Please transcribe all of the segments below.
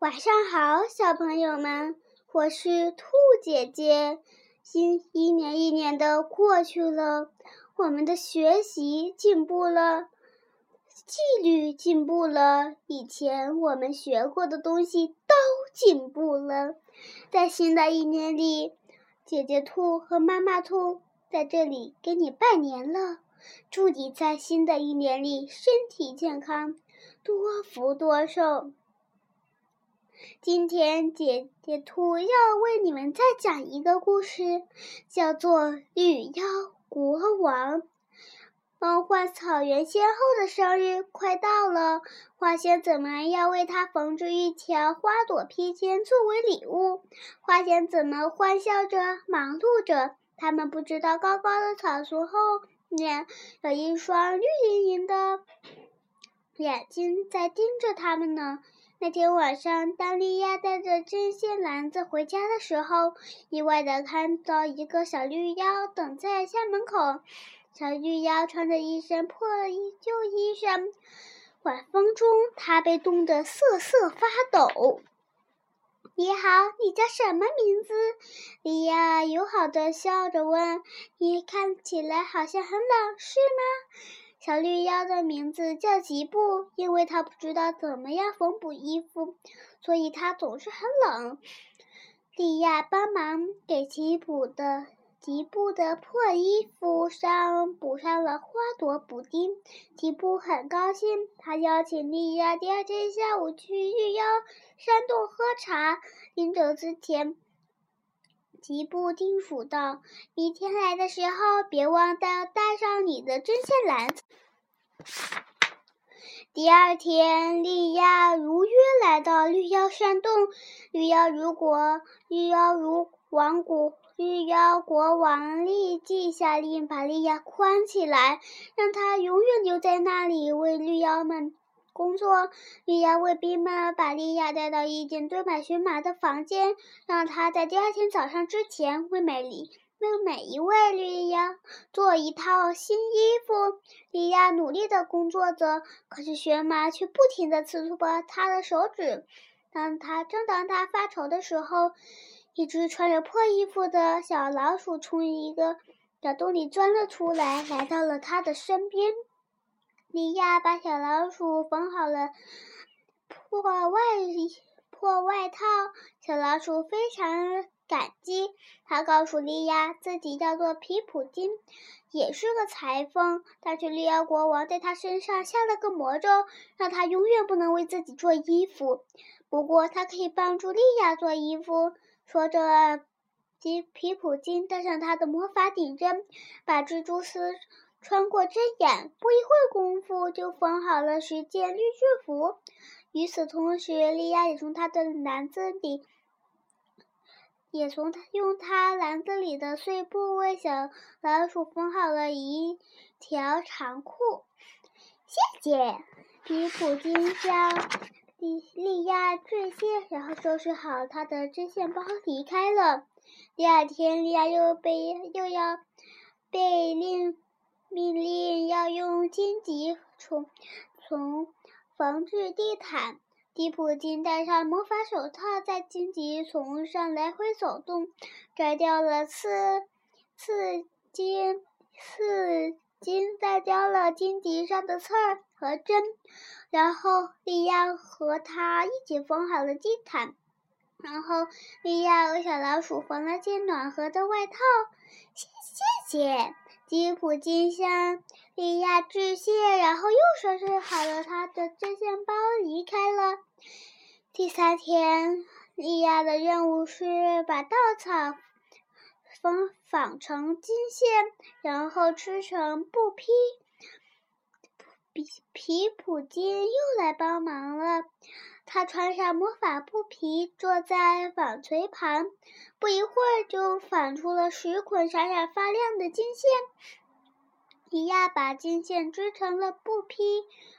晚上好，小朋友们，我是兔姐姐。新一年一年的过去了，我们的学习进步了，纪律进步了，以前我们学过的东西都进步了。在新的一年里，姐姐兔和妈妈兔在这里给你拜年了，祝你在新的一年里身体健康，多福多寿。今天姐姐兔要为你们再讲一个故事，叫做《绿妖国王》。梦幻草原仙后的生日快到了，花仙子们要为她缝制一条花朵披肩作为礼物。花仙子们欢笑着，忙碌着，他们不知道高高的草丛后面有一双绿莹莹的眼睛在盯着他们呢。那天晚上，当莉亚带着针线篮子回家的时候，意外的看到一个小绿妖等在家门口。小绿妖穿着一身破旧衣裳，晚风中，她被冻得瑟瑟发抖。你好，你叫什么名字？莉亚友好的笑着问。你看起来好像很冷，是吗？小绿妖的名字叫吉布，因为它不知道怎么样缝补衣服，所以它总是很冷。莉亚帮忙给吉布的吉布的破衣服上补上了花朵补丁，吉布很高兴，他邀请莉亚第二天下午去绿妖山洞喝茶。临走之前。吉布叮嘱道：“明天来的时候，别忘带带上你的针线篮。”第二天，莉亚如约来到绿妖山洞。绿妖如果绿妖如王国绿妖国王立即下令把莉亚关起来，让她永远留在那里为绿妖们。工作，绿妖卫兵们把莉亚带到一间堆满荨麻的房间，让她在第二天早上之前为美丽为每一位绿妖做一套新衣服。莉亚努力的工作着，可是荨麻却不停的刺破她的手指。当她正当她发愁的时候，一只穿着破衣服的小老鼠从一个小洞里钻了出来，来到了她的身边。莉亚把小老鼠缝好了破外破外套，小老鼠非常感激。他告诉莉亚，自己叫做皮普金，也是个裁缝。但是绿妖国王在他身上下了个魔咒，让他永远不能为自己做衣服。不过他可以帮助莉亚做衣服。说着，皮皮普金戴上他的魔法顶针，把蜘蛛丝。穿过针眼，不一会儿功夫就缝好了十件绿制服。与此同时，莉亚也从她的篮子里，也从她用她篮子里的碎布为小老鼠缝好了一条长裤。谢谢，皮普金向莉莉亚致谢，然后收拾好她的针线包离开了。第二天，莉亚又被又要被令。命令要用荆棘从从缝制地毯。迪普金戴上魔法手套，在荆棘丛上来回走动，摘掉了刺刺荆刺荆，摘掉了荆棘上的刺儿和针。然后莉亚和他一起缝好了地毯。然后莉亚为小老鼠缝了件暖和的外套。谢谢谢。吉普金向莉亚致谢，然后又收拾好了他的针线包，离开了。第三天，莉亚的任务是把稻草缝纺成金线，然后织成布匹。皮皮普金又来帮忙了。他穿上魔法布皮，坐在纺锤旁，不一会儿就纺出了十捆闪闪发亮的金线。莉亚把金线织成了布匹。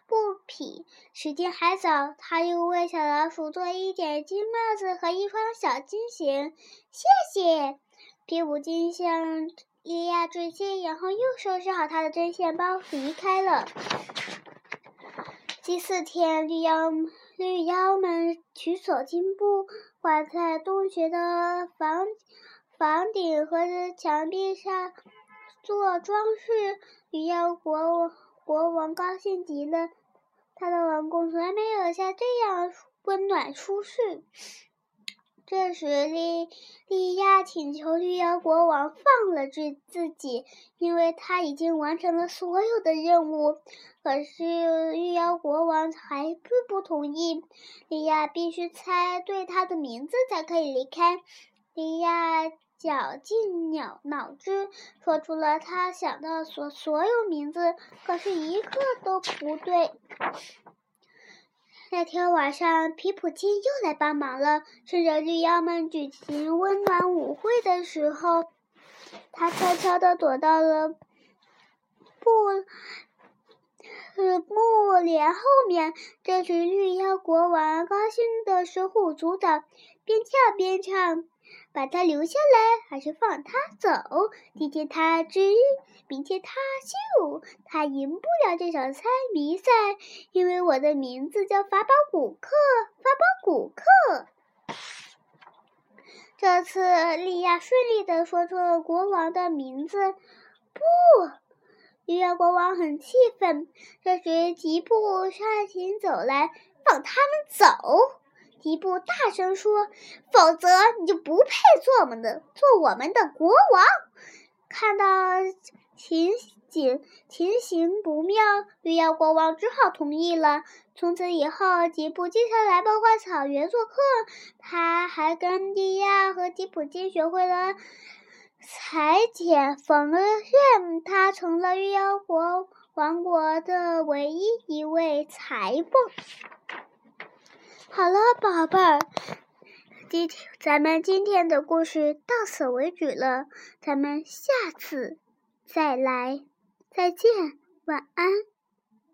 布匹。时间还早，他又为小老鼠做一顶金帽子和一双小金鞋。谢谢，皮普金向莉亚致谢，然后又收拾好他的针线包，离开了。第四天，绿妖。绿妖们取走金布，挂在洞穴的房房顶和墙壁上做装饰。绿妖国王国王高兴极了，他的王宫从来没有像这样温暖舒适。这时，利利亚请求绿妖国王放了自自己，因为他已经完成了所有的任务。可是，绿妖国王还是不同意。利亚必须猜对他的名字才可以离开。利亚绞尽脑脑汁，说出了他想到所所有名字，可是一个都不对。那天晚上，皮普金又来帮忙了。趁着绿妖们举行温暖舞会的时候，他悄悄地躲到了布呃木帘后面。这时，绿妖国王高兴的手舞足蹈，边跳边唱。把他留下来，还是放他走？今天他知，明天他秀，他赢不了这场猜谜赛，因为我的名字叫法宝古克。法宝古克。这次利亚顺利的说出了国王的名字。不，利亚国王很气愤。这时吉布上前走来，放他们走。吉布大声说：“否则你就不配做我们的做我们的国王。”看到情景情形不妙，绿妖国王只好同意了。从此以后，吉布经常来梦幻草原做客。他还跟蒂亚和吉普金学会了裁剪缝纫，他成了绿妖国王国的唯一一位裁缝。好了，宝贝儿，今天咱们今天的故事到此为止了，咱们下次再来，再见，晚安。